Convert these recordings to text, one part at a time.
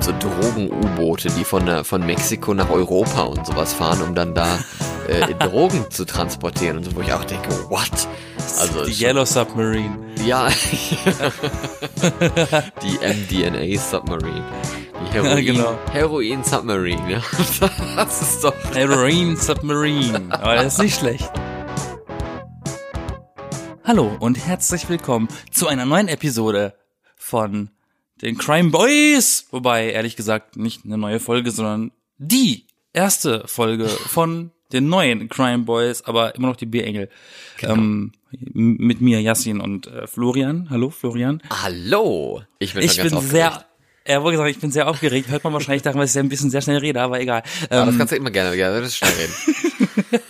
gibt so Drogen-U-Boote, die von, der- von Mexiko nach Europa und sowas fahren, um dann da äh, Drogen zu transportieren und so, wo ich auch denke, what? Also Die Yellow Submarine. ja, die MDNA Submarine, die Heroin, Ja, genau. Heroin Submarine, ja, das ist doch Heroin Submarine. Aber das ist nicht schlecht. Hallo und herzlich willkommen zu einer neuen Episode von den Crime Boys. Wobei, ehrlich gesagt, nicht eine neue Folge, sondern die erste Folge von den neuen Crime Boys, aber immer noch die B-Engel. Ähm, m- mit mir, Yassin und äh, Florian. Hallo, Florian. Hallo. Ich bin, Ich bin aufgeregt. sehr, er wurde gesagt, ich bin sehr aufgeregt. Hört man wahrscheinlich daran, dass ich ein bisschen sehr schnell rede, aber egal. Ja, das Ähm, kannst du immer gerne, ja, das ist schnell reden.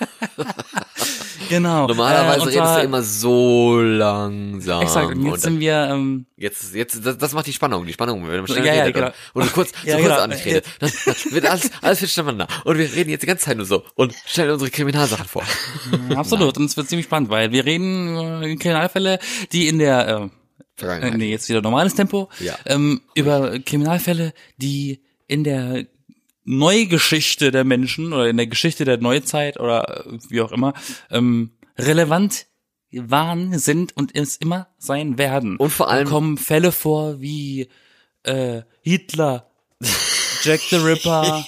genau. Normalerweise Äh, und redest zwar- du immer so langsam. Exakt, und jetzt sind wir, ähm, Jetzt, jetzt, das, das macht die Spannung, die Spannung, wenn man schnell Ja, ja, redet genau. und, und kurz, Ja, so kurz genau. nicht redet, dann, dann wird alles, alles wird miteinander. Und wir reden jetzt die ganze Zeit nur so und stellen unsere Kriminalsachen vor. absolut, und es wird ziemlich spannend, weil wir reden über Kriminalfälle, die in der, äh, äh, Vergangenheit. nee, jetzt wieder normales Tempo, Ja. ähm, über Kriminalfälle, die in der Neugeschichte der Menschen oder in der Geschichte der Neuzeit oder wie auch immer, ähm, relevant waren, sind und es immer sein werden. Und vor allem- Da kommen Fälle vor wie äh, Hitler, Jack the Ripper,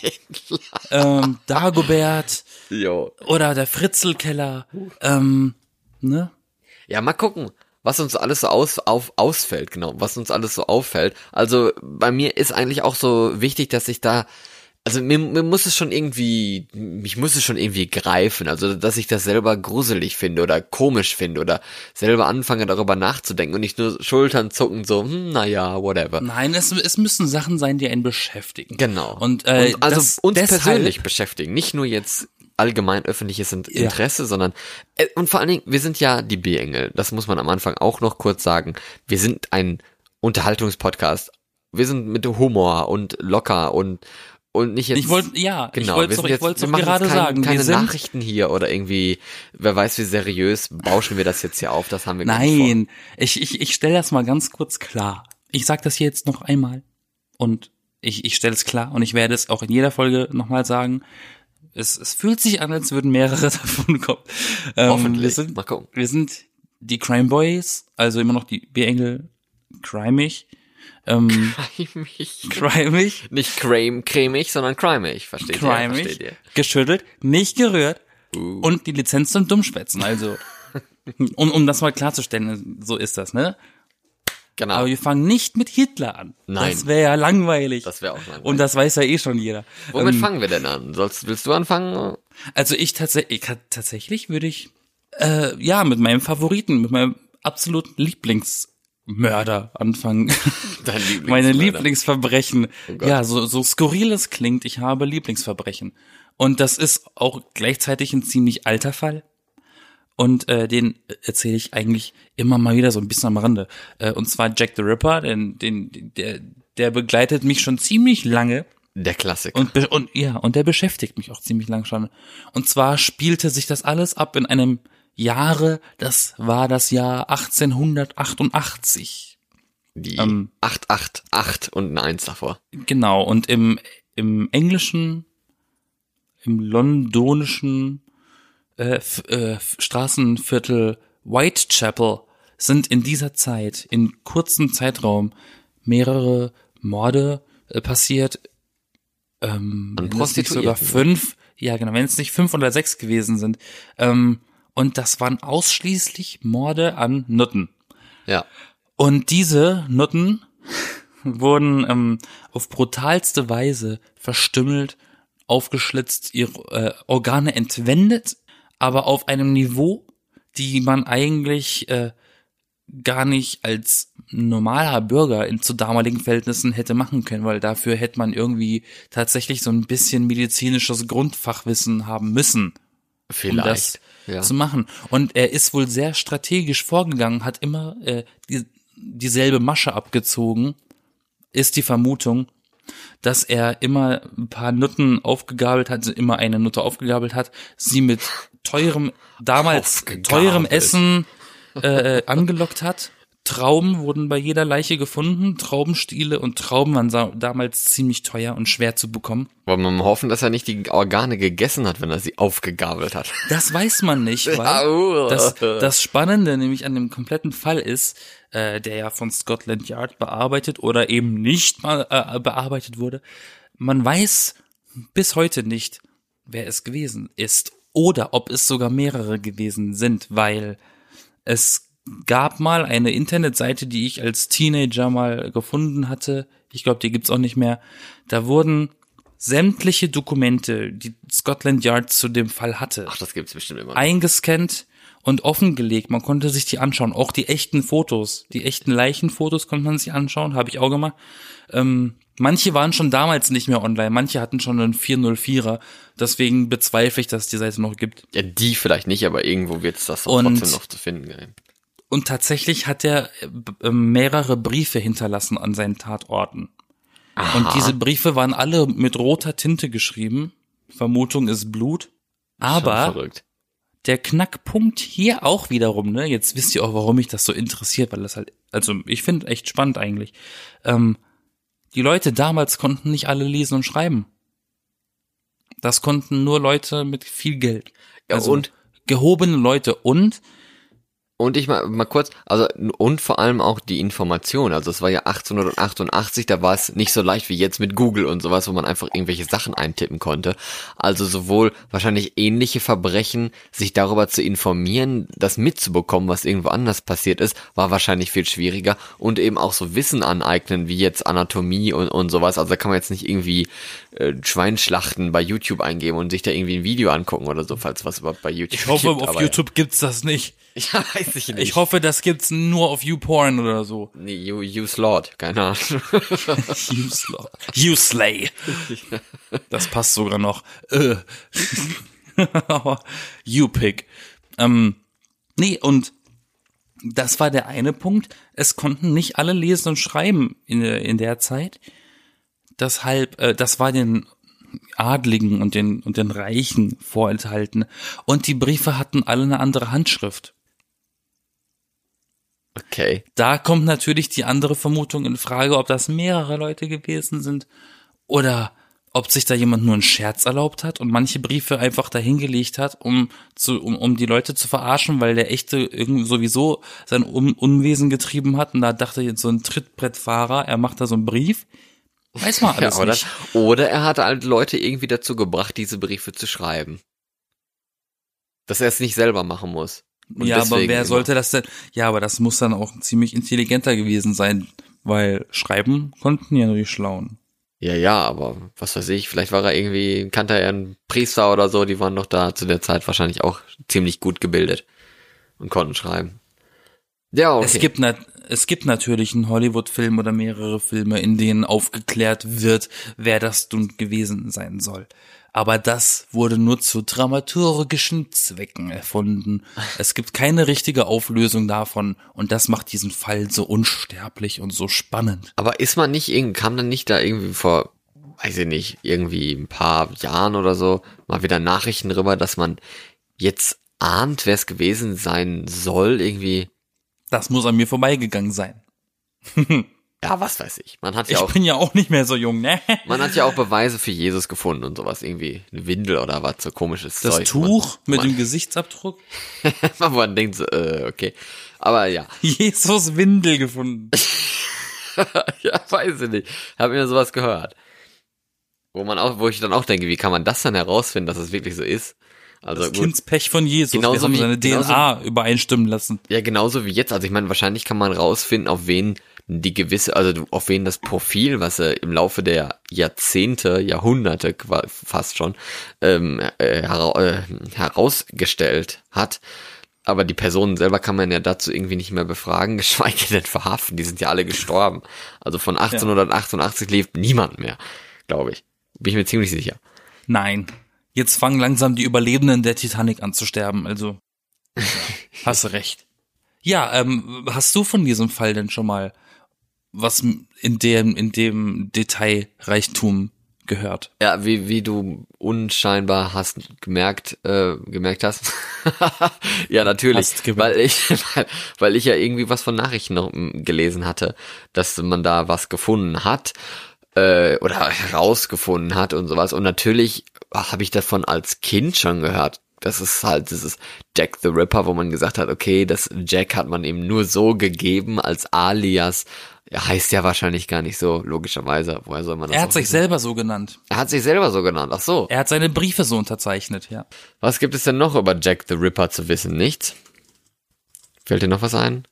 ähm, Dagobert Jo. oder der Fritzelkeller. Ähm, ne? Ja, mal gucken, was uns alles so aus, auf, ausfällt, genau, was uns alles so auffällt. Also bei mir ist eigentlich auch so wichtig, dass ich da, also mir, mir muss es schon irgendwie, mich muss es schon irgendwie greifen, also dass ich das selber gruselig finde oder komisch finde oder selber anfange darüber nachzudenken und nicht nur Schultern zucken, so, hm, naja, whatever. Nein, es, es müssen Sachen sein, die einen beschäftigen. Genau. Und, äh, und also das, uns deshalb, persönlich beschäftigen, nicht nur jetzt allgemein öffentliches In- Ja. Interesse, sondern äh, und vor allen Dingen, wir sind ja die B-Engel. Das muss man am Anfang auch noch kurz sagen. Wir sind ein Unterhaltungspodcast. Wir sind mit Humor und locker und und nicht jetzt Ich wollte, ja, ich Genau, wollte wir doch, ich jetzt, wollte wir doch gerade jetzt kein, sagen, keine Nachrichten hier oder irgendwie, wer weiß wie seriös bauschen wir das jetzt hier auf, das haben wir nein, ich, ich, ich stelle das mal ganz kurz klar. Ich sag das hier jetzt noch einmal und ich, ich stelle es klar und ich werde es auch in jeder Folge nochmal sagen. Es, es fühlt sich an, als würden mehrere davon kommen. Ähm, Hoffentlich. Wir sind, Mal gucken. wir sind die Crime Boys, also immer noch die B-Engel, crimig, ähm, Cremig. crimig, Nicht creme, cremig, sondern crimig, versteht ihr? Versteht crimig, ihr? geschüttelt, nicht gerührt Uh. und die Lizenz zum Dummschwätzen. Also, um, um das mal klarzustellen, so ist das, ne? Genau. Aber wir fangen nicht mit Hitler an. Nein. Das wäre ja langweilig. Das wäre auch langweilig. Und das weiß ja eh schon jeder. Womit Ähm, fangen wir denn an? Sollst, willst du anfangen? also ich tatsächlich, tatsächlich würde ich, äh, ja, mit meinem Favoriten, mit meinem absoluten Lieblingsmörder anfangen. Dein Lieblingsmörder. Meine Lieblingsverbrechen. Oh ja, so, so skurril es klingt, ich habe Lieblingsverbrechen. Und das ist auch gleichzeitig ein ziemlich alter Fall. Und äh, den erzähle ich eigentlich immer mal wieder so ein bisschen am Rande. Äh, und zwar Jack the Ripper, den, den, der, der begleitet mich schon ziemlich lange. Der Klassiker. Und, und ja, und der beschäftigt mich auch ziemlich lang schon. Und zwar spielte sich das alles ab in einem Jahre, das war das Jahr 1888. Die ähm, 888 und ein Eins davor. Genau, und im, im englischen, im londonischen äh, äh, Straßenviertel Whitechapel sind in dieser Zeit, in kurzem Zeitraum, mehrere Morde äh, passiert. Ähm, An nicht sogar Prostituierten, fünf, ja genau, wenn es nicht fünf oder sechs gewesen sind. Ähm, und das waren ausschließlich Morde an Nutten. Ja. Und diese Nutten wurden ähm, auf brutalste Weise verstümmelt, aufgeschlitzt, ihre äh, Organe entwendet, aber auf einem Niveau, die man eigentlich äh, gar nicht als normaler Bürger in, zu damaligen Verhältnissen hätte machen können, weil dafür hätte man irgendwie tatsächlich so ein bisschen medizinisches Grundfachwissen haben müssen um das Vielleicht. Ja. zu machen. Und er ist wohl sehr strategisch vorgegangen, hat immer äh, die, dieselbe Masche abgezogen, ist die Vermutung, dass er immer ein paar Nutten aufgegabelt hat, also immer eine Nutte aufgegabelt hat, sie mit teurem, damals teurem Essen äh, äh, angelockt hat Trauben wurden bei jeder Leiche gefunden, Traubenstiele und Trauben waren damals ziemlich teuer und schwer zu bekommen. Wollen wir mal hoffen, dass er nicht die Organe gegessen hat, wenn er sie aufgegabelt hat. Das weiß man nicht, weil das, das Spannende nämlich an dem kompletten Fall ist, äh, der ja von Scotland Yard bearbeitet oder eben nicht mal äh, bearbeitet wurde. Man weiß bis heute nicht, wer es gewesen ist oder ob es sogar mehrere gewesen sind, weil es gab mal eine Internetseite, die ich als Teenager mal gefunden hatte. Ich glaube, die gibt's auch nicht mehr. Da wurden sämtliche Dokumente, die Scotland Yard zu dem Fall hatte, Ach, das gibt's bestimmt immer. eingescannt und offengelegt. Man konnte sich die anschauen. Auch die echten Fotos, die echten Leichenfotos konnte man sich anschauen, habe ich auch gemacht. Ähm, manche waren schon damals nicht mehr online, manche hatten schon einen 404er. Deswegen bezweifle ich, dass es die Seite noch gibt. Ja, die vielleicht nicht, aber irgendwo wird's das Und- trotzdem noch zu finden. sein. Und tatsächlich hat er äh, b- äh, mehrere Briefe hinterlassen an seinen Tatorten. Und diese Briefe waren alle mit roter Tinte geschrieben. Vermutung ist Blut. Aber der Knackpunkt hier auch wiederum, ne, jetzt wisst ihr auch, warum mich das so interessiert, weil das halt, also ich finde echt spannend eigentlich. Ähm, die Leute damals konnten nicht alle lesen und schreiben. Das konnten nur Leute mit viel Geld. Ja, also und gehobene Leute und Und ich mal, mal kurz, also und vor allem auch die Information. Also es war ja 1888, da war es nicht so leicht wie jetzt mit Google und sowas, wo man einfach irgendwelche Sachen eintippen konnte. Also sowohl wahrscheinlich ähnliche Verbrechen, sich darüber zu informieren, das mitzubekommen, was irgendwo anders passiert ist, war wahrscheinlich viel schwieriger und eben auch so Wissen aneignen, wie jetzt Anatomie und, und sowas. Also da kann man jetzt nicht irgendwie äh, Schweinschlachten bei YouTube eingeben und sich da irgendwie ein Video angucken oder so, falls was überhaupt bei YouTube ich hoffe, gibt. auf YouTube gibt's das nicht. Ja weiß ich nicht. Ich hoffe, das gibt's nur auf YouPorn oder so. Nee, you, use Lord, keine Ahnung. Uslay. Uslay. Das passt sogar noch. Äh. U-Pick. Ähm, nee, und das war der eine Punkt. Es konnten nicht alle lesen und schreiben in, der- in der Zeit. Deshalb, äh, das war den Adligen und den, und den Reichen vorenthalten. Und die Briefe hatten alle eine andere Handschrift. Okay. Da kommt natürlich die andere Vermutung in Frage, ob das mehrere Leute gewesen sind oder ob sich da jemand nur einen Scherz erlaubt hat und manche Briefe einfach dahingelegt hat, um zu, um, um die Leute zu verarschen, weil der echte irgendwie sowieso sein Un Unwesen getrieben hat und da dachte jetzt so ein Trittbrettfahrer, er macht da so einen Brief. Weiß man alles Ja, oder, nicht. oder er hat halt Leute irgendwie dazu gebracht, diese Briefe zu schreiben. Dass er es nicht selber machen muss. Und ja, aber wer immer- sollte das denn? Ja, aber das muss dann auch ziemlich intelligenter gewesen sein, weil schreiben konnten ja nur die Schlauen. Ja, ja, aber was weiß ich, vielleicht war er irgendwie, kannte er einen Priester oder so, die waren doch da zu der Zeit wahrscheinlich auch ziemlich gut gebildet und konnten schreiben. Ja, okay. Es gibt es gibt natürlich einen Hollywood-Film oder mehrere Filme, in denen aufgeklärt wird, wer das nun gewesen sein soll. Aber das wurde nur zu dramaturgischen Zwecken erfunden. Es gibt keine richtige Auflösung davon und das macht diesen Fall so unsterblich und so spannend. Aber ist man nicht irgendwie, kam dann nicht da irgendwie vor, weiß ich nicht, irgendwie ein paar Jahren oder so, mal wieder Nachrichten drüber, dass man jetzt ahnt, wer es gewesen sein soll, irgendwie, Das muss an mir vorbeigegangen sein. ja, was weiß ich. Man hat ja Ich auch, bin ja auch nicht mehr so jung, ne? man hat ja auch Beweise für Jesus gefunden und sowas, irgendwie eine Windel oder was, so komisches Das Zeug. Tuch mit man, dem Gesichtsabdruck. man, man denkt so, äh, okay. Aber ja, Jesus Windel gefunden. ja, weiß ich nicht. Hab mir sowas gehört. Wo man auch, wo ich dann auch denke, wie kann man das dann herausfinden, dass es wirklich so ist? Also Das. Kindspech von Jesus. Genauso Wir haben wie- seine genauso- DNA übereinstimmen lassen. Ja, genauso wie jetzt. Also ich meine, wahrscheinlich kann man rausfinden, auf wen die gewisse, also auf wen das Profil, was er im Laufe der Jahrzehnte, Jahrhunderte fast schon ähm, äh, äh, herausgestellt hat. Aber die Personen selber kann man ja dazu irgendwie nicht mehr befragen, geschweige denn verhaften. Die sind ja alle gestorben. Also von 1888 lebt niemand mehr, glaube ich. Bin ich mir ziemlich sicher. Nein. Jetzt fangen langsam die Überlebenden der Titanic an zu sterben, also. Ja, hast recht. Ja, ähm, hast du von diesem Fall denn schon mal was in dem, in dem Detailreichtum gehört. Ja, wie, wie du unscheinbar hast gemerkt, äh, gemerkt hast. ja, natürlich. Hast. Weil ich, weil, weil ich ja irgendwie was von Nachrichten noch mm, gelesen hatte, dass man da was gefunden hat äh, oder herausgefunden hat und sowas. Und natürlich habe ich davon als Kind schon gehört. Das ist halt dieses Jack the Ripper, wo man gesagt hat, okay, das Jack hat man ihm nur so gegeben als Alias. Er heißt ja wahrscheinlich gar nicht so, logischerweise. Woher soll man das Er hat sich wissen? selber so genannt. Er hat sich selber so genannt. Ach so. Er hat seine Briefe so unterzeichnet, ja. Was gibt es denn noch über Jack the Ripper zu wissen? Nichts? Fällt dir noch was ein?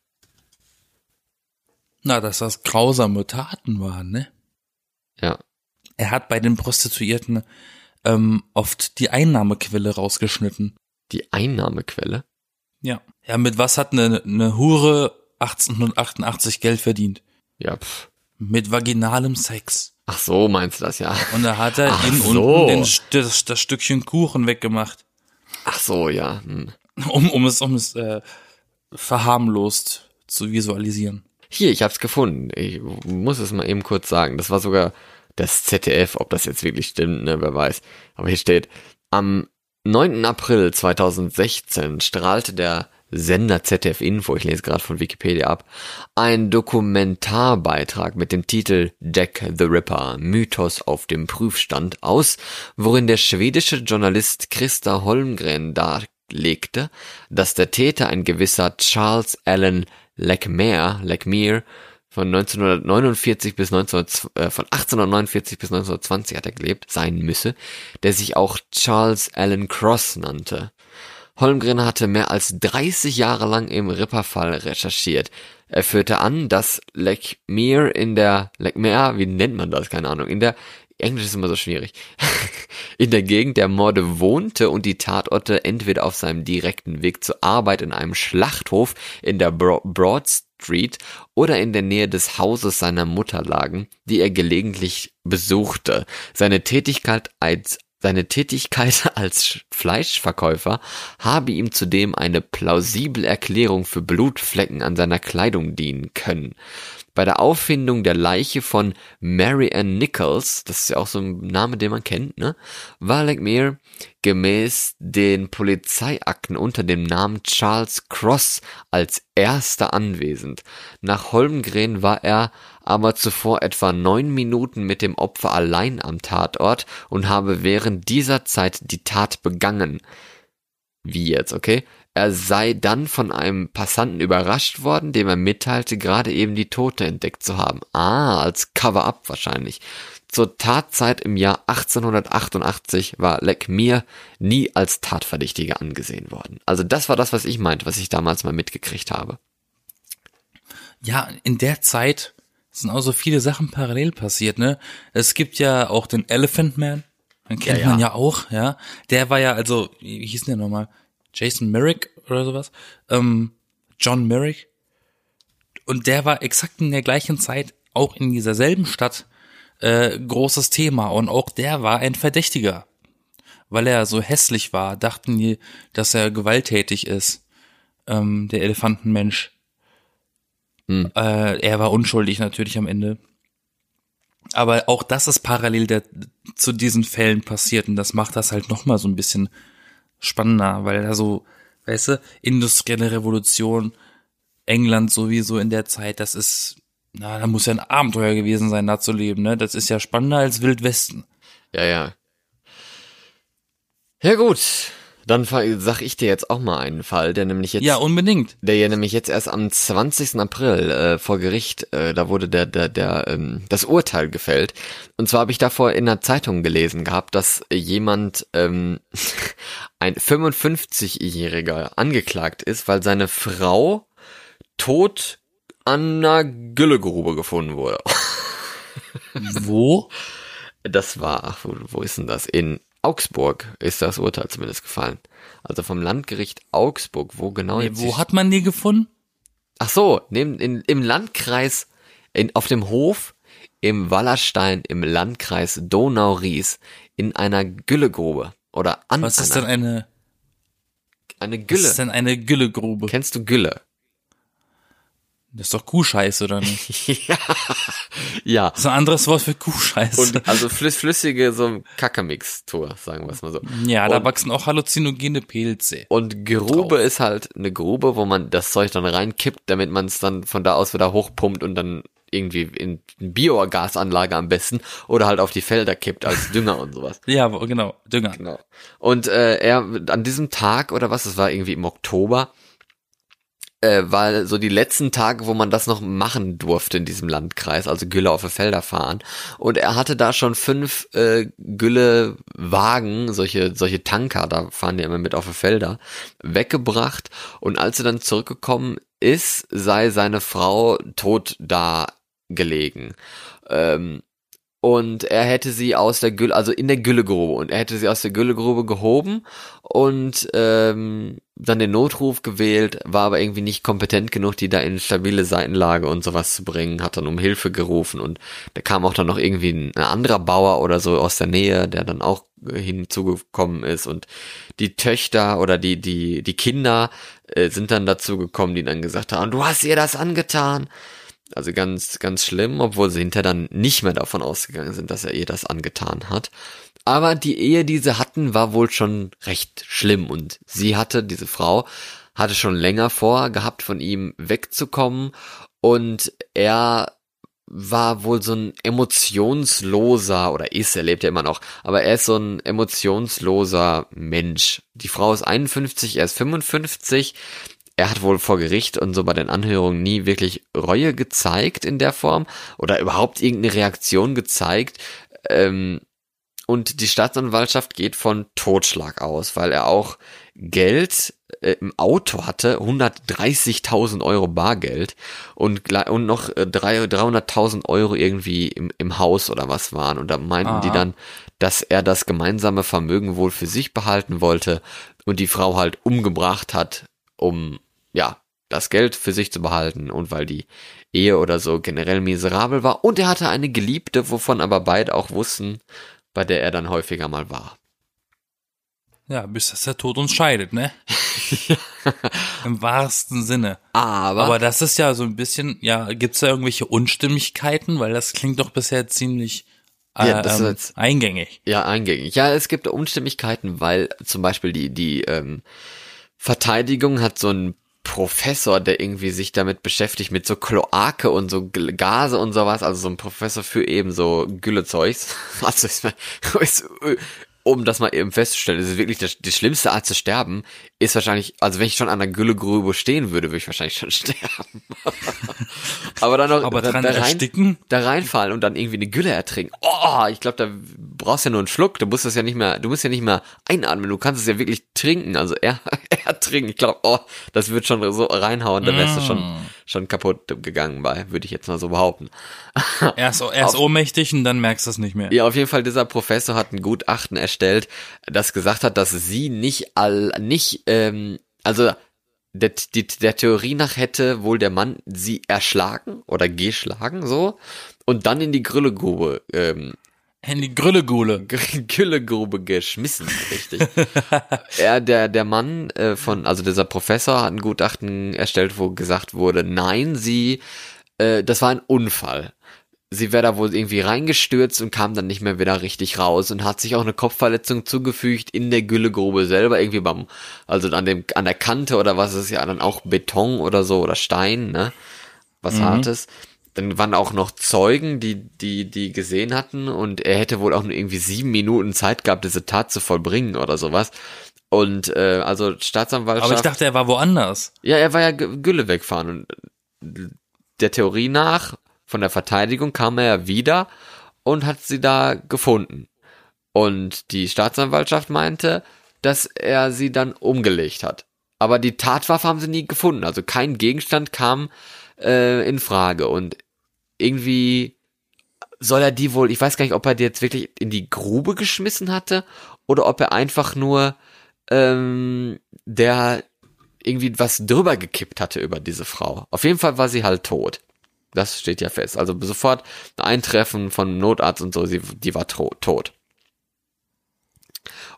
Na, dass das grausame Taten waren, ne? Ja. Er hat bei den Prostituierten ähm, oft die Einnahmequelle rausgeschnitten. Die Einnahmequelle? Ja. Ja, mit was hat eine, eine Hure 1888 Geld verdient? Ja, pff. Mit vaginalem Sex. Ach so, meinst du das ja? Und da hat er Ach ihm so. unten den, das, das Stückchen Kuchen weggemacht, Ach so, ja. Hm. um, um es, um es äh, verharmlost zu visualisieren. Hier, ich hab's gefunden. Ich muss es mal eben kurz sagen. Das war sogar das ZDF, ob das jetzt wirklich stimmt, ne, wer weiß. Aber hier steht, am 9. April 2016 strahlte der Sender ZDF Info, ich lese gerade von Wikipedia ab, ein Dokumentarbeitrag mit dem Titel Jack the Ripper, Mythos auf dem Prüfstand aus, worin der schwedische Journalist Christa Holmgren darlegte, dass der Täter ein gewisser Charles Allen Lecmere, Lecmere von 1949 bis 19, äh, von 1849 bis 1920 hat er gelebt, sein müsse, der sich auch Charles Allen Cross nannte. Holmgren hatte mehr als 30 Jahre lang im Ripperfall recherchiert. Er führte an, dass Lecmere in der, Lecmere, wie nennt man das, keine Ahnung, in der, Englisch ist immer so schwierig, in der Gegend der Morde wohnte und die Tatorte entweder auf seinem direkten Weg zur Arbeit in einem Schlachthof in der Bro Broad Street oder in der Nähe des Hauses seiner Mutter lagen, die er gelegentlich besuchte. Seine Tätigkeit als seine Tätigkeit als Fleischverkäufer habe ihm zudem eine plausible Erklärung für Blutflecken an seiner Kleidung dienen können. Bei der Auffindung der Leiche von Mary Ann Nichols, das ist ja auch so ein Name, den man kennt, ne, war Lecmere gemäß den Polizeiakten unter dem Namen Charles Cross als erster anwesend. Nach Holmgren war er aber zuvor etwa neun Minuten mit dem Opfer allein am Tatort und habe während dieser Zeit die Tat begangen. Wie jetzt, okay? Er sei dann von einem Passanten überrascht worden, dem er mitteilte, gerade eben die Tote entdeckt zu haben. Ah, als Cover-up wahrscheinlich. Zur Tatzeit im Jahr 1888 war Lecmere nie als Tatverdächtiger angesehen worden. Also das war das, was ich meinte, was ich damals mal mitgekriegt habe. Ja, in der Zeit sind auch so viele Sachen parallel passiert, ne? Es gibt ja auch den Elephant Man, den kennt Ja, ja. man ja auch, ja. Der war ja, also, wie wie hieß denn der nochmal? Jason Merrick oder sowas? Ähm, John Merrick. Und der war exakt in der gleichen Zeit auch in dieser selben Stadt äh, großes Thema. Und auch der war ein Verdächtiger. Weil er so hässlich war, dachten die, dass er gewalttätig ist. Ähm, der Elefantenmensch. Äh, er war unschuldig natürlich am Ende. Aber auch das ist parallel der, zu diesen Fällen passiert und das macht das halt nochmal so ein bisschen spannender, weil da so, weißt du, industrielle Revolution, England sowieso in der Zeit, das ist, na, da muss ja ein Abenteuer gewesen sein, da zu leben, ne? Das ist ja spannender als Wildwesten. Ja, ja. Ja gut, dann sag ich dir jetzt auch mal einen Fall, der nämlich jetzt Ja, unbedingt. der ja nämlich jetzt erst am 20. April äh, vor Gericht, äh, da wurde der, der, der, ähm, das Urteil gefällt. Und zwar habe ich davor in der Zeitung gelesen gehabt, dass jemand, ähm, ein 55-Jähriger angeklagt ist, weil seine Frau tot an einer Güllegrube gefunden wurde. Wo? Das war, ach, wo, wo ist denn das? In Augsburg ist das Urteil zumindest gefallen. Also vom Landgericht Augsburg, wo genau Nee, jetzt wo hat man die gefunden? Ach so, neben, in, im Landkreis, in, auf dem Hof im Wallerstein im Landkreis Donau-Ries in einer Güllegrube oder an Was ist denn eine, eine was Gülle. ist denn eine Güllegrube? Kennst du Gülle? Das ist doch Kuhscheiße, oder nicht? ja. ja. Das ist ein anderes Wort für Kuhscheiße. Und also flüss, flüssige so Kackemixtur, sagen wir es mal so. ja, da und, wachsen auch halluzinogene Pilze. Und Grube drauf. ist halt eine Grube, wo man das Zeug dann reinkippt, damit man es dann von da aus wieder hochpumpt und dann irgendwie in Biogasanlage am besten oder halt auf die Felder kippt als Dünger und sowas. Ja, genau, Dünger. Genau. Und äh, er an diesem Tag oder was, es war irgendwie im Oktober, äh, war so die letzten Tage, wo man das noch machen durfte in diesem Landkreis, also Gülle auf Felder fahren. Und er hatte da schon fünf äh, Güllewagen, solche, solche Tanker, da fahren die immer mit auf Felder, weggebracht. Und als er dann zurückgekommen ist, sei seine Frau tot da gelegen. Ähm, und er hätte sie aus der Gülle, also in der Güllegrube, und er hätte sie aus der Güllegrube gehoben und ähm, dann den Notruf gewählt, war aber irgendwie nicht kompetent genug, die da in stabile Seitenlage und sowas zu bringen, hat dann um Hilfe gerufen. Und da kam auch dann noch irgendwie ein, ein anderer Bauer oder so aus der Nähe, der dann auch hinzugekommen ist. Und die Töchter oder die die die Kinder äh, sind dann dazu gekommen, die dann gesagt haben, du hast ihr das angetan. Also ganz, ganz schlimm, obwohl sie hinterher dann nicht mehr davon ausgegangen sind, dass er ihr das angetan hat. Aber die Ehe, die sie hatten, war wohl schon recht schlimm und sie hatte, diese Frau, hatte schon länger vor gehabt, von ihm wegzukommen und er war wohl so ein emotionsloser, oder ist, er lebt ja immer noch, aber er ist so ein emotionsloser Mensch. Die Frau ist 51, er ist 55, er hat wohl vor Gericht und so bei den Anhörungen nie wirklich Reue gezeigt in der Form oder überhaupt irgendeine Reaktion gezeigt. Ähm, und die Staatsanwaltschaft geht von Totschlag aus, weil er auch Geld äh, im Auto hatte, 130.000 Euro Bargeld und, und noch äh, 300.000 Euro irgendwie im, im Haus oder was waren. Und da meinten Aha. die dann, dass er das gemeinsame Vermögen wohl für sich behalten wollte und die Frau halt umgebracht hat, um ja, das Geld für sich zu behalten und weil die Ehe oder so generell miserabel war. Und er hatte eine Geliebte, wovon aber beide auch wussten, bei der er dann häufiger mal war. Ja, bis dass der Tod uns scheidet, ne? Im wahrsten Sinne. Aber, Aber das ist ja so ein bisschen, ja, gibt's da irgendwelche Unstimmigkeiten? Weil das klingt doch bisher ziemlich äh, Ja, das ist ähm, jetzt- eingängig. ja, eingängig. Ja, es gibt Unstimmigkeiten, weil zum Beispiel die, die ähm, Verteidigung hat so einen Professor, der irgendwie sich damit beschäftigt, mit so Kloake und so Gase und sowas, also so ein Professor für eben so Güllezeugs. Also ist, ist, um das mal eben festzustellen, ist es wirklich das, die schlimmste Art zu sterben, ist wahrscheinlich, also wenn ich schon an der Güllegrube stehen würde, würde ich wahrscheinlich schon sterben. Aber dann noch Aber da, da, rein, ersticken? da reinfallen und dann irgendwie eine Gülle ertrinken. Oh, ich glaube, da brauchst du ja nur einen Schluck. Du musst das ja nicht mehr, du musst ja nicht mehr einatmen. Du kannst es ja wirklich trinken. Also er, ertrinken. Ich glaube, oh, das wird schon so reinhauen. Da wärst du schon, Mm. schon kaputt gegangen bei, würde ich jetzt mal so behaupten. Erst, erst ohnmächtig und dann merkst du es nicht mehr. Ja, auf jeden Fall, dieser Professor hat ein Gutachten erstellt, das gesagt hat, dass sie nicht all, nicht, ähm, also der, die, der Theorie nach hätte wohl der Mann sie erschlagen oder geschlagen, so, und dann in die Grillegrube, ähm, In die Grüllegule. Gr- Güllegrube geschmissen, richtig. er, der, der Mann äh, von, also dieser Professor hat ein Gutachten erstellt, wo gesagt wurde, nein, sie, äh, das war ein Unfall. Sie wäre da wohl irgendwie reingestürzt und kam dann nicht mehr wieder richtig raus und hat sich auch eine Kopfverletzung zugefügt in der Güllegrube selber, irgendwie beim, also an dem, an der Kante oder was ist ja dann auch Beton oder so oder Stein, ne? Was Hartes. Dann waren auch noch Zeugen, die, die, die gesehen hatten und er hätte wohl auch nur irgendwie sieben Minuten Zeit gehabt, diese Tat zu vollbringen oder sowas. Und äh, also Staatsanwaltschaft. Aber ich dachte, er war woanders. Ja, er war ja Gülle wegfahren und äh, der Theorie nach von der Verteidigung kam er ja wieder und hat sie da gefunden. Und die Staatsanwaltschaft meinte, dass er sie dann umgelegt hat. Aber die Tatwaffe haben sie nie gefunden. Also kein Gegenstand kam äh, in Frage. Und irgendwie soll er die wohl, ich weiß gar nicht, ob er die jetzt wirklich in die Grube geschmissen hatte oder ob er einfach nur ähm, der irgendwie was drüber gekippt hatte über diese Frau. Auf jeden Fall war sie halt tot. Das steht ja fest. Also sofort ein Eintreffen von Notarzt und so, sie, die war to tot.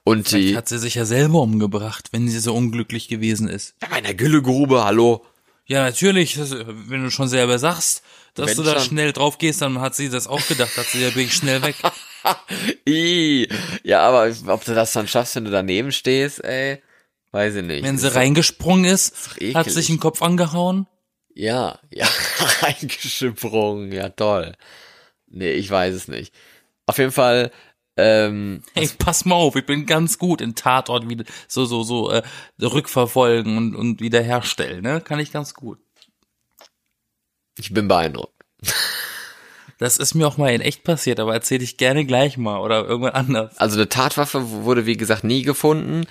Und Vielleicht die, hat sie sich ja selber umgebracht, wenn sie so unglücklich gewesen ist. ja, bei einer Güllegrube, hallo. Ja, natürlich, das, wenn du schon selber sagst, dass Wenn du da schon. schnell drauf gehst, dann hat sie das auch gedacht, hat sie, da bin ich schnell weg. Ih, ja, aber ob du das dann schaffst, wenn du daneben stehst, ey, weiß ich nicht. Wenn Ist sie doch- reingesprungen ist, doch hat sich den Kopf angehauen. Ja, ja, reingesprungen, ja toll. Nee, ich weiß es nicht. Auf jeden Fall, ähm, Hey, pass mal auf, ich bin ganz gut in Tatort wieder so so so äh, rückverfolgen und und wiederherstellen, ne? Kann ich ganz gut. ich bin beeindruckt. Das ist mir auch mal in echt passiert, aber erzähle ich gerne gleich mal oder irgendwann anders. Also eine Tatwaffe wurde, wie gesagt, nie gefunden.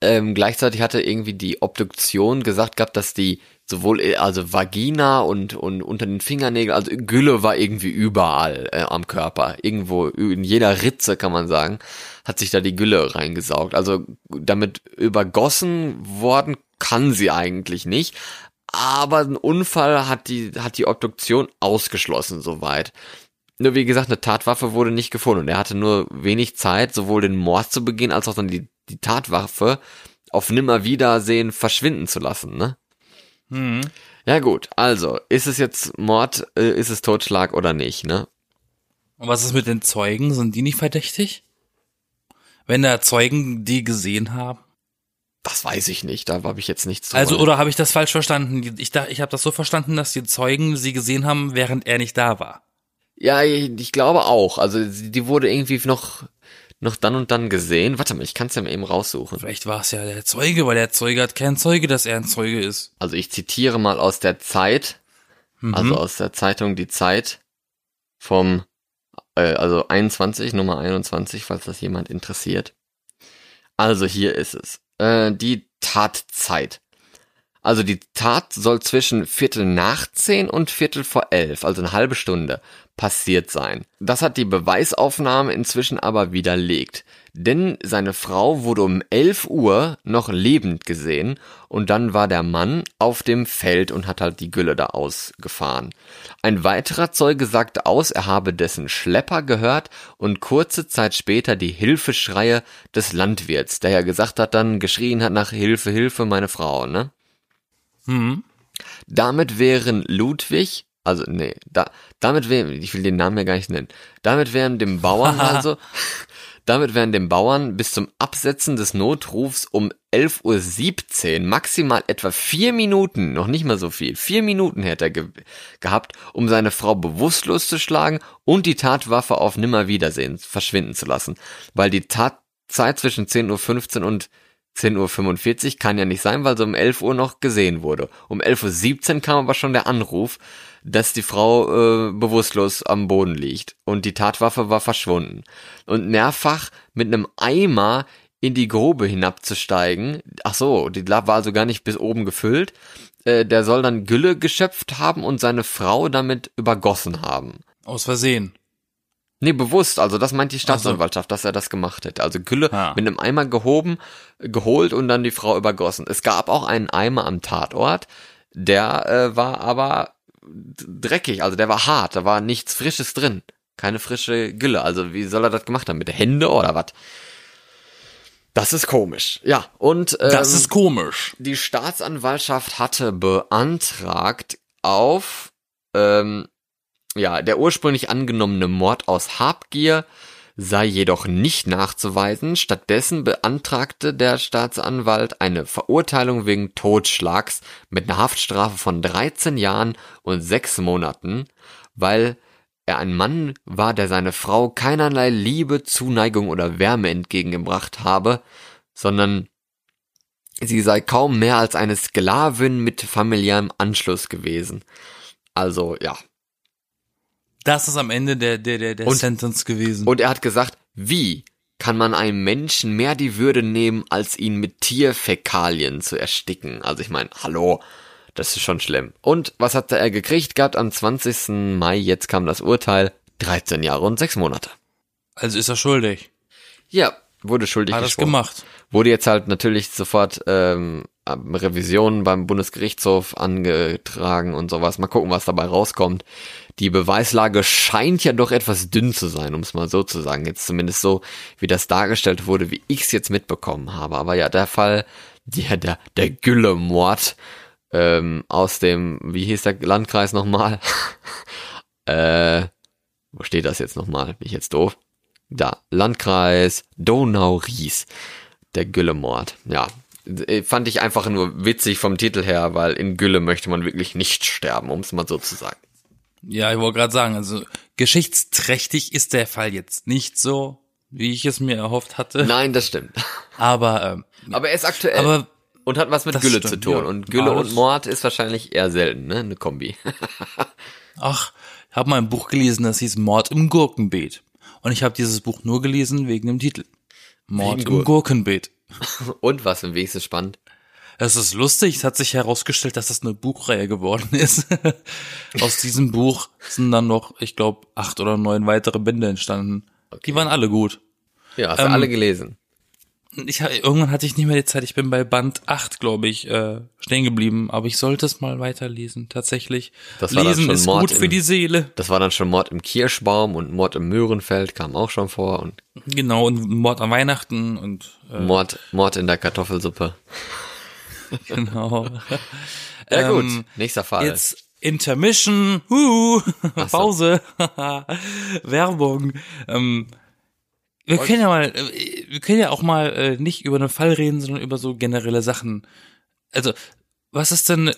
Ähm, gleichzeitig hatte irgendwie die Obduktion gesagt gehabt, dass die sowohl äh, also Vagina und und unter den Fingernägeln, also Gülle war irgendwie überall äh, am Körper, irgendwo in jeder Ritze kann man sagen, hat sich da die Gülle reingesaugt. Also damit übergossen worden kann sie eigentlich nicht, aber ein Unfall hat die hat die Obduktion ausgeschlossen soweit. Nur wie gesagt, eine Tatwaffe wurde nicht gefunden und er hatte nur wenig Zeit, sowohl den Mord zu begehen, als auch dann die, die Tatwaffe auf Nimmerwiedersehen verschwinden zu lassen, ne? Hm. Ja gut, also, ist es jetzt Mord, äh, ist es Totschlag oder nicht, ne? Und was ist mit den Zeugen? Sind die nicht verdächtig? Wenn da Zeugen die gesehen haben? Das weiß ich nicht, da habe ich jetzt nichts drüber. Also oder habe ich das falsch verstanden? Ich dachte, ich habe das so verstanden, dass die Zeugen sie gesehen haben, während er nicht da war. Ja, ich, ich glaube auch. Also die wurde irgendwie noch, noch dann und dann gesehen. Warte mal, ich kann es ja mal eben raussuchen. Vielleicht war es ja der Zeuge, weil der Zeuge hat keinen Zeuge, dass er ein Zeuge ist. Also ich zitiere mal aus der Zeit, also aus der Zeitung Die Zeit vom, äh, also 21, Nummer 21, falls das jemand interessiert. Also hier ist es. Äh, die Tatzeit. Also die Tat soll zwischen Viertel nach zehn und Viertel vor elf, also eine halbe Stunde, passiert sein. Das hat die Beweisaufnahme inzwischen aber widerlegt. Denn seine Frau wurde um 11 Uhr noch lebend gesehen und dann war der Mann auf dem Feld und hat halt die Gülle da ausgefahren. Ein weiterer Zeuge sagte aus, er habe dessen Schlepper gehört und kurze Zeit später die Hilfeschreie des Landwirts, der ja gesagt hat, dann geschrien hat nach Hilfe, Hilfe, meine Frau, ne? Hm. Damit wären Ludwig, also nee, da, damit wären, ich will den Namen ja gar nicht nennen, damit wären dem Bauern also, damit wären dem Bauern bis zum Absetzen des Notrufs um 11.17 Uhr maximal etwa vier Minuten, noch nicht mal so viel, vier Minuten hätte er ge gehabt, um seine Frau bewusstlos zu schlagen und die Tatwaffe auf Nimmerwiedersehen verschwinden zu lassen, weil die Tatzeit zwischen 10.15 Uhr und 10.45 Uhr kann ja nicht sein, weil sie um 11 Uhr noch gesehen wurde. Um 11.17 Uhr kam aber schon der Anruf, dass die Frau äh, bewusstlos am Boden liegt und die Tatwaffe war verschwunden. Und mehrfach mit einem Eimer in die Grube hinabzusteigen, ach so, die war also gar nicht bis oben gefüllt, äh, der soll dann Gülle geschöpft haben und seine Frau damit übergossen haben. Aus Versehen. Nee, bewusst, also das meint die Staatsanwaltschaft, dass er das gemacht hätte. Also Gülle Ah. mit einem Eimer gehoben, geholt und dann die Frau übergossen. Es gab auch einen Eimer am Tatort, der äh, war aber dreckig, also der war hart, da war nichts Frisches drin. Keine frische Gülle. Also wie soll er das gemacht haben? Mit der Hände oder was? Das ist komisch. Ja, und ähm, Das ist komisch. die Staatsanwaltschaft hatte beantragt auf ähm, ja der ursprünglich angenommene Mord aus Habgier sei jedoch nicht nachzuweisen. Stattdessen beantragte der Staatsanwalt eine Verurteilung wegen Totschlags mit einer Haftstrafe von 13 Jahren und 6 Monaten, weil er ein Mann war, der seine Frau keinerlei Liebe, Zuneigung oder Wärme entgegengebracht habe, sondern sie sei kaum mehr als eine Sklavin mit familiärem Anschluss gewesen. Also, ja. Das ist am Ende der, der, der, der Und- Sentence gewesen. Und er hat gesagt, wie kann man einem Menschen mehr die Würde nehmen, als ihn mit Tierfäkalien zu ersticken? Also ich meine, hallo, das ist schon schlimm. Und was hat er gekriegt gehabt am 20. Mai? Jetzt kam das Urteil. 13 Jahre und 6 Monate. also ist er schuldig. Ja, wurde schuldig Hat das gemacht. Wurde jetzt halt natürlich sofort ähm, Revision beim Bundesgerichtshof angetragen und sowas. Mal gucken, was dabei rauskommt. Die Beweislage scheint ja doch etwas dünn zu sein, um es mal so zu sagen. Jetzt zumindest so, wie das dargestellt wurde, wie ich es jetzt mitbekommen habe. Aber ja, der Fall, der, der, der Gülle-Mord ähm, aus dem, wie hieß der Landkreis nochmal? äh, wo steht das jetzt nochmal? Bin ich jetzt doof? Da, Landkreis Donau-Ries, der Güllemord. Ja, fand ich einfach nur witzig vom Titel her, weil in Gülle möchte man wirklich nicht sterben, um es mal so zu sagen. Ja, ich wollte gerade sagen, also geschichtsträchtig ist der Fall jetzt nicht so, wie ich es mir erhofft hatte. Nein, das stimmt. Aber ähm, Aber er ist aktuell aber und hat was mit Gülle stimmt, zu tun. ja. Und Gülle und Mord ist wahrscheinlich eher selten, ne? Eine Kombi. ach, ich habe mal ein Buch gelesen, das hieß Mord im Gurkenbeet. Und ich habe dieses Buch nur gelesen wegen dem Titel. Mord im Gur- Gurkenbeet. und was im Weg ist spannend. Es ist lustig, es hat sich herausgestellt, dass das eine Buchreihe geworden ist. Aus diesem Buch sind dann noch, ich glaube, acht oder neun weitere Bände entstanden. Die waren alle gut. Ja, hast du Ähm, alle gelesen. Ich, irgendwann hatte ich nicht mehr die Zeit. Ich bin bei Band 8, glaube ich, äh, stehen geblieben. Aber ich sollte es mal weiterlesen, tatsächlich. Das war dann Lesen schon ist Mord gut für im- die Seele. Das war dann schon Mord im Kirschbaum und Mord im Möhrenfeld kam auch schon vor und Genau, und Mord an Weihnachten und äh, Mord, Mord in der Kartoffelsuppe. genau. Ja gut, Ähm, nächster Fall. Jetzt Intermission, huh. Pause, Werbung. Ähm, wir können ja mal, äh, wir können ja auch mal äh, nicht über einen Fall reden, sondern über so generelle Sachen. Also, was ist denn,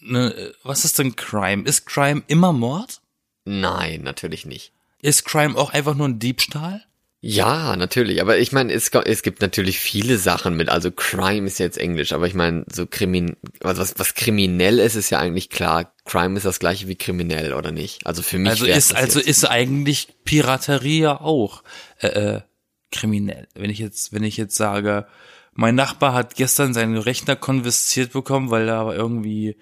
ne, was ist denn Crime? Ist Crime immer Mord? Nein, natürlich nicht. Ist Crime auch einfach nur ein Diebstahl? Ja, natürlich. Aber ich meine, es, es gibt natürlich viele Sachen mit. Also Crime ist jetzt Englisch, aber ich meine, so krimin, also was, was kriminell ist, ist ja eigentlich klar. Crime ist das gleiche wie kriminell, oder nicht? Also für mich Also ist, also jetzt. ist eigentlich Piraterie ja auch äh, äh, kriminell. Wenn ich jetzt, wenn ich jetzt sage, mein Nachbar hat gestern seinen Rechner konfisziert bekommen, weil da irgendwie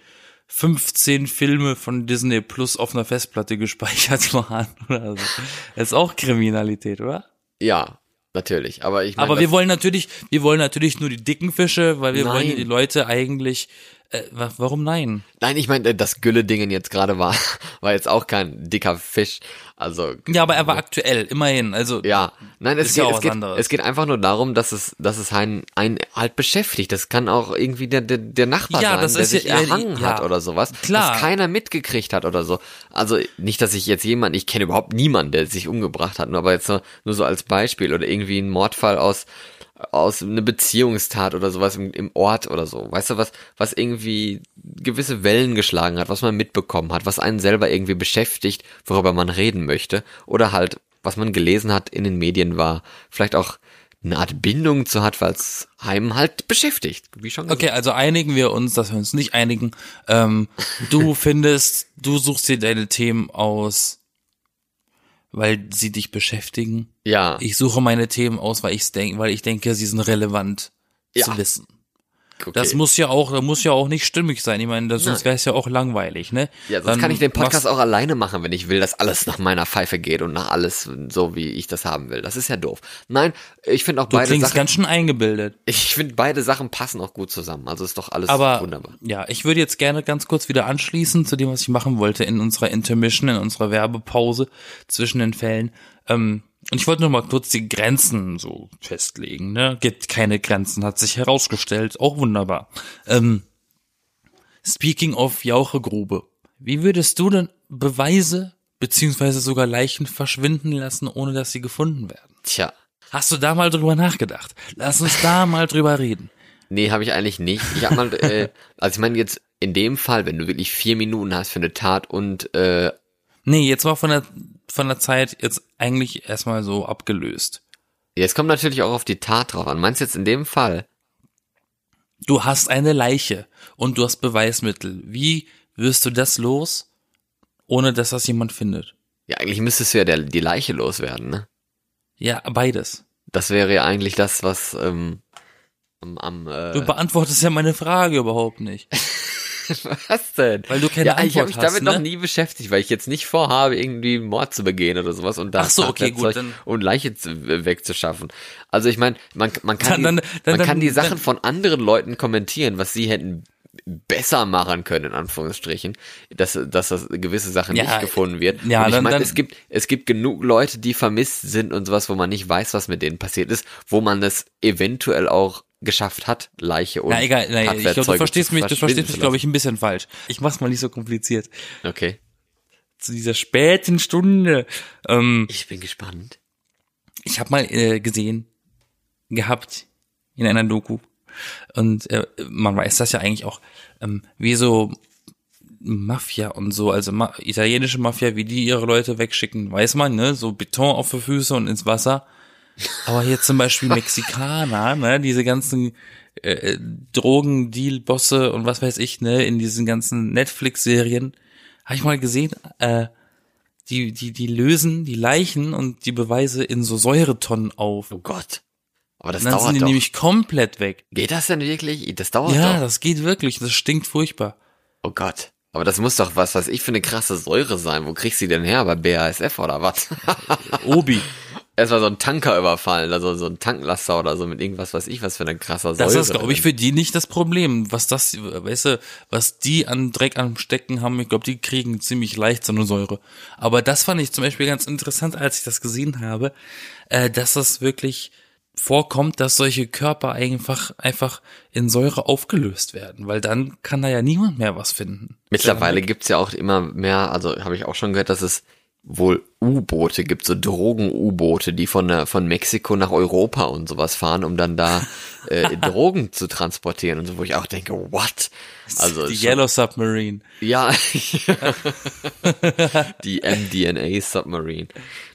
15 Filme von Disney Plus auf einer Festplatte gespeichert waren oder so. Das ist auch Kriminalität, oder? Ja, natürlich. Aber ich meine, Aber wir wollen natürlich, wir wollen natürlich nur die dicken Fische, weil wir wollen Nein. ja die Leute eigentlich, äh, wa- warum nein? nein, ich meine, das Gülle-Dingen jetzt gerade war, war jetzt auch kein dicker Fisch. Also Ja, aber er war aktuell, immerhin. Also Ja, nein, es Ist geht, ja auch es, geht, es geht einfach nur darum, dass es, dass es einen, einen halt beschäftigt. Das kann auch irgendwie der, der, der Nachbar Ja, sein, das der ist sich ja, erhangen ja. hat oder sowas, Klar. was keiner mitgekriegt hat oder so. Also nicht, dass ich jetzt jemand, ich kenne überhaupt niemanden, der sich umgebracht hat, nur aber jetzt nur, nur so als Beispiel oder irgendwie ein Mordfall aus aus eine Beziehungstat oder sowas im, im Ort oder so. Weißt du, was, was irgendwie gewisse Wellen geschlagen hat, was man mitbekommen hat, was einen selber irgendwie beschäftigt, worüber man reden möchte. Oder halt, was man gelesen hat in den Medien war, vielleicht auch eine Art Bindung zu hat, weil es einem halt beschäftigt, wie schon gesagt. Okay, also einigen wir uns, dass wir uns nicht einigen. Ähm, du findest, du suchst dir deine Themen aus, weil sie dich beschäftigen. Ja, Ich suche meine Themen aus, weil ich denke, weil ich denke, sie sind relevant Ja. zu wissen. Okay. Das muss ja auch, das muss ja auch nicht stimmig sein. Ich meine, das, sonst wäre es ja auch langweilig, ne? ja, sonst Dann kann ich den Podcast auch alleine machen, wenn ich will, dass alles nach meiner Pfeife geht und nach alles so, wie ich das haben will. Das ist ja doof. Nein, ich finde auch Du beide klingst Sachen, ganz schön eingebildet. ich finde beide Sachen passen auch gut zusammen. Also ist doch alles Aber wunderbar. ja, ich würde jetzt gerne ganz kurz wieder anschließen zu dem, was ich machen wollte in unserer Intermission, in unserer Werbepause zwischen den Fällen. Ähm, und ich wollte nur mal kurz die Grenzen so festlegen. Ne? Gibt keine Grenzen, hat sich herausgestellt. Auch wunderbar. Ähm, speaking of Jauchegrube. Wie würdest du denn Beweise beziehungsweise sogar Leichen verschwinden lassen, ohne dass sie gefunden werden? Tja, Hast du da mal drüber nachgedacht? Lass uns da mal drüber reden. nee, habe ich eigentlich nicht. Ich habe mal, äh, also ich meine jetzt in dem Fall, wenn du wirklich vier Minuten hast für eine Tat und äh, Nee, jetzt war von der, von der Zeit jetzt eigentlich erstmal so abgelöst. jetzt kommt natürlich auch auf die Tat drauf an. Meinst du jetzt in dem Fall? Du hast eine Leiche und du hast Beweismittel. Wie wirst du das los, ohne dass das jemand findet? Ja, eigentlich müsstest du ja der, die Leiche loswerden, ne? Ja, beides. Das wäre ja eigentlich das, was ähm, am, am äh, Du beantwortest ja meine Frage überhaupt nicht. Was denn? Weil du keine ja, ich habe Antwort mich hast, damit ne? noch nie beschäftigt, weil ich jetzt nicht vorhabe, irgendwie Mord zu begehen oder sowas und da Ach so, okay, gut, dann- und Leiche zu, wegzuschaffen. Also ich meine, man, man kann, Dann- die, dann- dann- man kann die Sachen von anderen Leuten kommentieren, was sie hätten besser machen können, in Anführungsstrichen, dass, dass das gewisse Sachen Ja, nicht gefunden wird. ja, und ich meine, es gibt, es gibt genug Leute, die vermisst sind und sowas, wo man nicht weiß, was mit denen passiert ist, wo man es eventuell auch geschafft hat, Leiche und Na egal, na, ich glaube, du verstehst mich, du verstehst mich, glaube ich, ein bisschen falsch. Ich mach's mal nicht so kompliziert. Okay. Zu dieser späten Stunde. Ähm, Ich bin gespannt. ich habe mal äh, gesehen gehabt in einer Doku und äh, man weiß das ja eigentlich auch, ähm, wie so Mafia und so, also Ma italienische Mafia, wie die ihre Leute wegschicken, weiß man, ne, so Beton auf die Füße und ins Wasser. Aber hier zum Beispiel Mexikaner, ne, diese ganzen äh, Drogendeal-Bosse und was weiß ich, ne, in diesen ganzen Netflix-Serien, habe ich mal gesehen, äh, die, die, die lösen die Leichen und die Beweise in so Säuretonnen auf. Oh Gott. Aber das Und dann dauert sind die doch. nämlich komplett weg. Geht das denn wirklich? Das dauert Ja, doch. das geht wirklich. Das stinkt furchtbar. Oh Gott. Aber das muss doch was, was ich für eine krasse Säure sein. Wo kriegst du die denn her? Bei BASF oder was? Obi. Erstmal so ein Tanker überfallen, also so ein Tanklaster oder so mit irgendwas, weiß ich, was für eine krasser Säure. Das ist, glaube ich, für die nicht das Problem. Was das, weißt du, was die an Dreck am Stecken haben, ich glaube, die kriegen ziemlich leicht so eine Säure. Aber das fand ich zum Beispiel ganz interessant, als ich das gesehen habe, äh, dass das wirklich vorkommt, dass solche Körper einfach, einfach in Säure aufgelöst werden, weil dann kann da ja niemand mehr was finden. Mittlerweile gibt's ja auch immer mehr, also habe ich auch schon gehört, dass es wohl U-Boote gibt, so Drogen-U-Boote, die von, von Mexiko nach Europa und sowas fahren, um dann da äh, Drogen zu transportieren und so, wo ich auch denke, what? Also die schon- Yellow Submarine. Ja, die MDNA Submarine,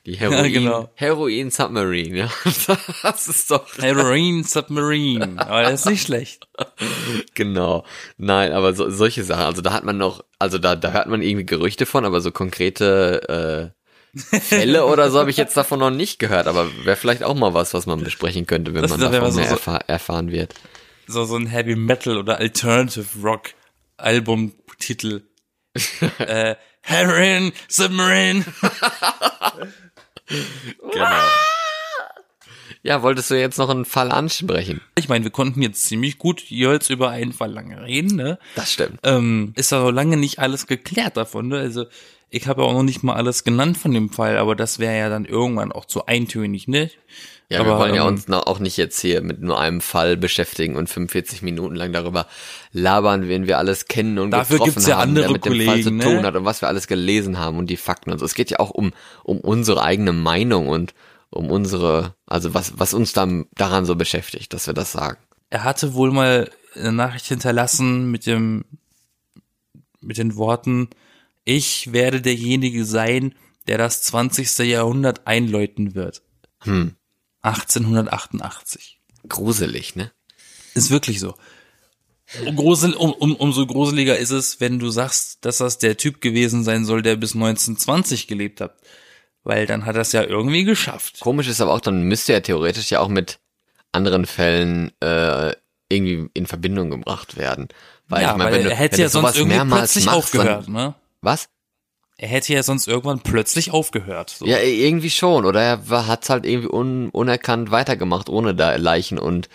die Heroin, Ja, genau. Heroin Submarine, ja, das ist doch Heroin Submarine. Aber das ist nicht schlecht. genau. Nein, aber so, solche Sachen, also da hat man noch, also da, da hört man irgendwie Gerüchte von, aber so konkrete äh, Fälle oder so habe ich jetzt davon noch nicht gehört, aber wäre vielleicht auch mal was, was man besprechen könnte, wenn Das man davon so- mehr erfahren wird. so so ein Heavy Metal oder Alternative Rock Albumtitel. äh, Heroin Submarine. Genau. Ja, wolltest du jetzt noch einen Fall ansprechen? Ich meine, wir konnten jetzt ziemlich gut jeweils über einen Fall lange reden, ne? Das stimmt. Ähm, ist aber lange nicht alles geklärt davon, ne? Also ich habe ja auch noch nicht mal alles genannt von dem Fall, aber das wäre ja dann irgendwann auch zu eintönig, ne? Ja, aber, wir wollen ja ähm, uns noch, auch nicht jetzt hier mit nur einem Fall beschäftigen und 45 Minuten lang darüber labern, wen wir alles kennen und Dafür getroffen gibt's ja haben, andere der mit dem Fall zu Kollegen, tun ne? hat und was wir alles gelesen haben und die Fakten und so. Es geht ja auch um, um unsere eigene Meinung und um unsere, also was, was uns dann daran so beschäftigt, dass wir das sagen. Er hatte wohl mal eine Nachricht hinterlassen mit dem, mit den Worten, ich werde derjenige sein, der das 20. Jahrhundert einläuten wird. Hm. 1888. Gruselig, ne? Ist wirklich so. Grusel, um, um, umso gruseliger ist es, wenn du sagst, dass das der Typ gewesen sein soll, der bis 1920 gelebt hat. Weil dann hat er es ja irgendwie geschafft. Komisch ist aber auch, dann müsste er theoretisch ja auch mit anderen Fällen äh, irgendwie in Verbindung gebracht werden. Weil ja, ich meine, wenn du, er hätte wenn ja du sowas sonst irgendwie mehrmals plötzlich machst, aufgehört, Dann, ne? Was? Er hätte ja sonst irgendwann plötzlich aufgehört. So. Ja, irgendwie schon. Oder er hat's halt irgendwie un, unerkannt weitergemacht, ohne da Leichen und,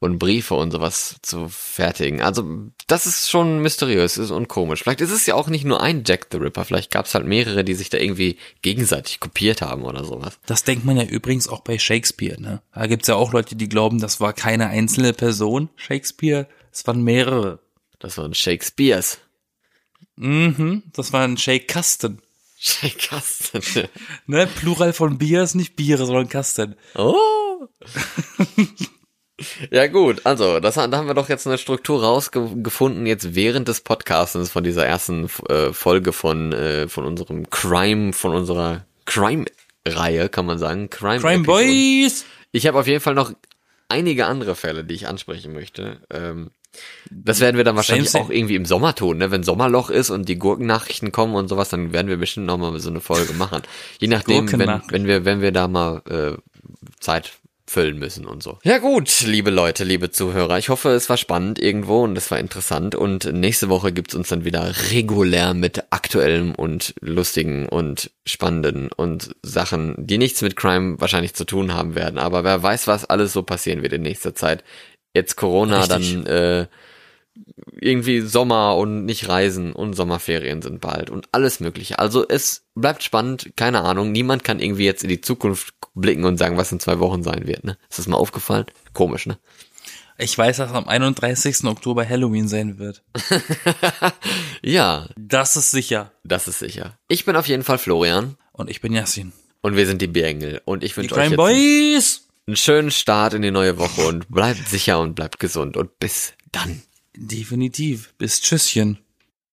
und Briefe und sowas zu fertigen. Also, das ist schon mysteriös ist und komisch. Vielleicht ist es ja auch nicht nur ein Jack the Ripper. Vielleicht gab's halt mehrere, die sich da irgendwie gegenseitig kopiert haben oder sowas. Das denkt man ja übrigens auch bei Shakespeare, ne? Da gibt's ja auch Leute, die glauben, das war keine einzelne Person, Shakespeare, es waren mehrere. Das war ein Shakespeares. Mhm, das war ein Shake-Kasten. Shakespeare. Ne? Plural von Bier ist nicht Biere, sondern Kasten. Oh. ja gut, also das, da haben wir doch jetzt eine Struktur rausgefunden, jetzt während des Podcastens von dieser ersten äh, Folge von, äh, von unserem Crime, von unserer Crime-Reihe, kann man sagen. Crime, Crime. Boys! Ich habe auf jeden Fall noch einige andere Fälle, die ich ansprechen möchte. Ähm, das werden wir dann wahrscheinlich same. auch irgendwie im Sommer tun, ne? Wenn Sommerloch ist und die Gurkennachrichten kommen und sowas, dann werden wir bestimmt noch mal so eine Folge machen. Je nachdem, wenn, wenn wir, wenn wir da mal äh, Zeit füllen müssen und so. Ja gut, liebe Leute, liebe Zuhörer, ich hoffe, es war spannend irgendwo und es war interessant und nächste Woche gibt's uns dann wieder regulär mit aktuellem und lustigen und spannenden und Sachen, die nichts mit Crime wahrscheinlich zu tun haben werden, aber wer weiß, was alles so passieren wird in nächster Zeit. Jetzt Corona, Richtig. dann äh, irgendwie Sommer und nicht reisen und Sommerferien sind bald und alles mögliche. Also es bleibt spannend, keine Ahnung. Niemand kann irgendwie jetzt in die Zukunft blicken und sagen, was in zwei Wochen sein wird. Ne? Ist das mal aufgefallen? Komisch, ne? Ich weiß, dass am 31. Oktober Halloween sein wird. ja. Das ist sicher. Das ist sicher. Ich bin auf jeden Fall Florian. Und ich bin Yassin. Und wir sind die Bärengel. Und ich wünsche euch. Crime jetzt Boys! einen schönen Start in die neue Woche und bleibt sicher und bleibt gesund und bis dann. Definitiv. Bis Tschüsschen.